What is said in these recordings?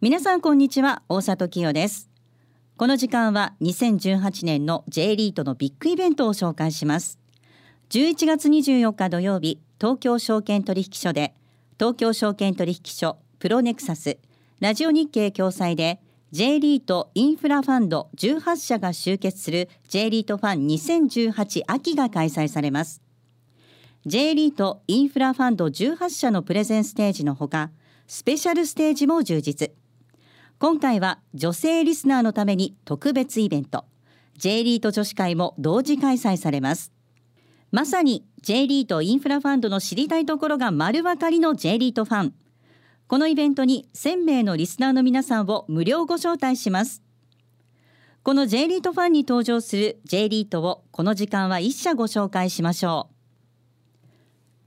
皆さんこんにちは大里清です。この時間は2018年の J リートのビッグイベントを紹介します。11月24日土曜日東京証券取引所で東京証券取引所プロネクサスラジオ日経共催で J リートインフラファンド18社が集結する J リートファン2018秋が開催されます。J リートインフラファンド18社のプレゼンステージのほかスペシャルステージも充実。今回は女性リスナーのために特別イベント。J リート女子会も同時開催されます。まさに J リートインフラファンドの知りたいところが丸分かりの J リートファン。このイベントに1000名のリスナーの皆さんを無料ご招待します。この J リートファンに登場する J リートをこの時間は1社ご紹介しましょう。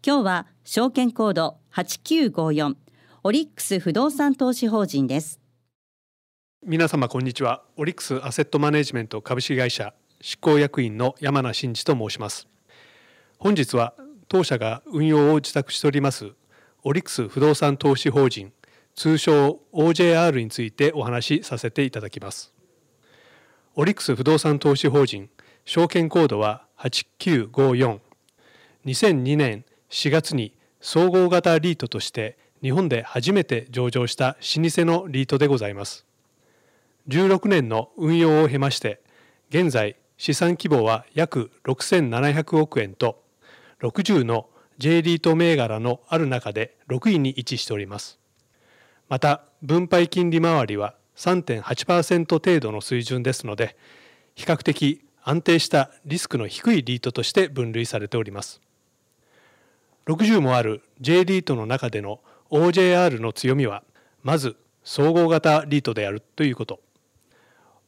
今日は証券コード8954オリックス不動産投資法人です。皆様こんにちは。オリックスアセットマネジメント株式会社執行役員の山名真嗣と申します。本日は当社が運用を自宅しておりますオリックス不動産投資法人通称 OJR についてお話しさせていただきます。オリックス不動産投資法人証券コードは8954 2002年4月に総合型リートとして日本で初めて上場した老舗のリートでございます。16年の運用を経まして現在資産規模は約6700億円と60の J リート銘柄のある中で6位に位置しております。また分配金利回りは3.8%程度の水準ですので比較的安定したリスクの低いリートとして分類されております。60もある J リートの中での OJR の強みはまず総合型リートであるということ。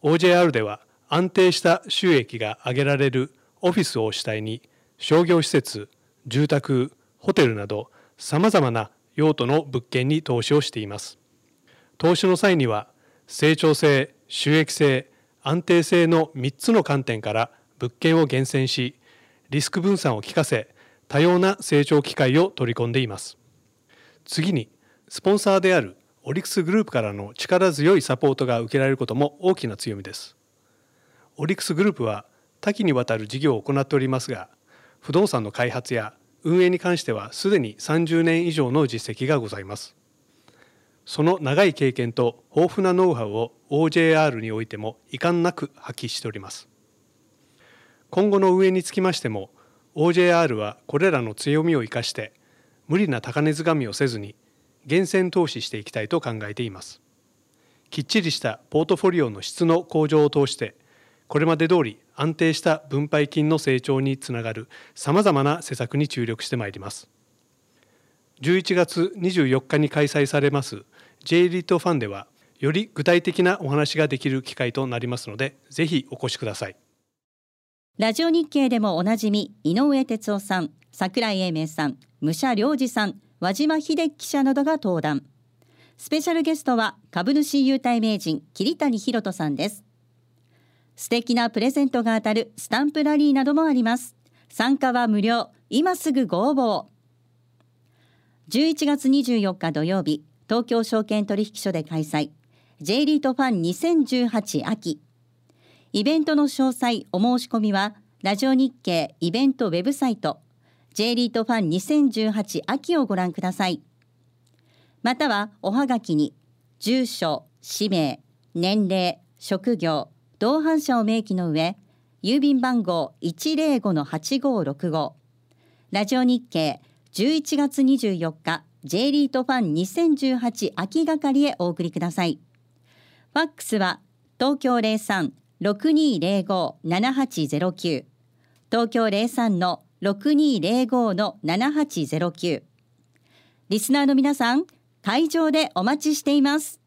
OJR では安定した収益が上げられるオフィスを主体に商業施設住宅ホテルなどさまざまな用途の物件に投資をしています。投資の際には成長性収益性安定性の3つの観点から物件を厳選しリスク分散を効かせ多様な成長機会を取り込んでいます。次にスポンサーであるオリックスグループからの力強いサポートが受けられることも大きな強みです。オリックスグループは多岐にわたる事業を行っておりますが、不動産の開発や運営に関してはすでに30年以上の実績がございます。その長い経験と豊富なノウハウを OJR においても遺憾なく発揮しております。今後の運営につきましても OJR はこれらの強みを生かして無理な高値掴みをせずに厳選投資していきたいと考えています。きっちりしたポートフォリオの質の向上を通してこれまで通り安定した分配金の成長につながるさまざまな施策に注力してまいります。11月24日に開催されます J リートファンではより具体的なお話ができる機会となりますのでぜひお越しください。ラジオ日経でもおなじみ井上哲夫さん櫻井英明さん武者良二さん和島秀樹記者などが登壇。スペシャルゲストは株主優待名人桐谷博人さんです。素敵なプレゼントが当たるスタンプラリーなどもあります。参加は無料今すぐご応募。11月24日土曜日東京証券取引所で開催 J リートファン2018秋イベントの詳細お申し込みはラジオ日経イベントウェブサイト J リートファン2018秋をご覧ください。またはおはがきに住所氏名年齢職業同伴者を明記の上郵便番号105-8565ラジオ日経11月24日 J リートファン2018秋係へお送りください。ファックスは東京03-6205-7809東京03の6205の7809リスナーの皆さん会場でお待ちしています。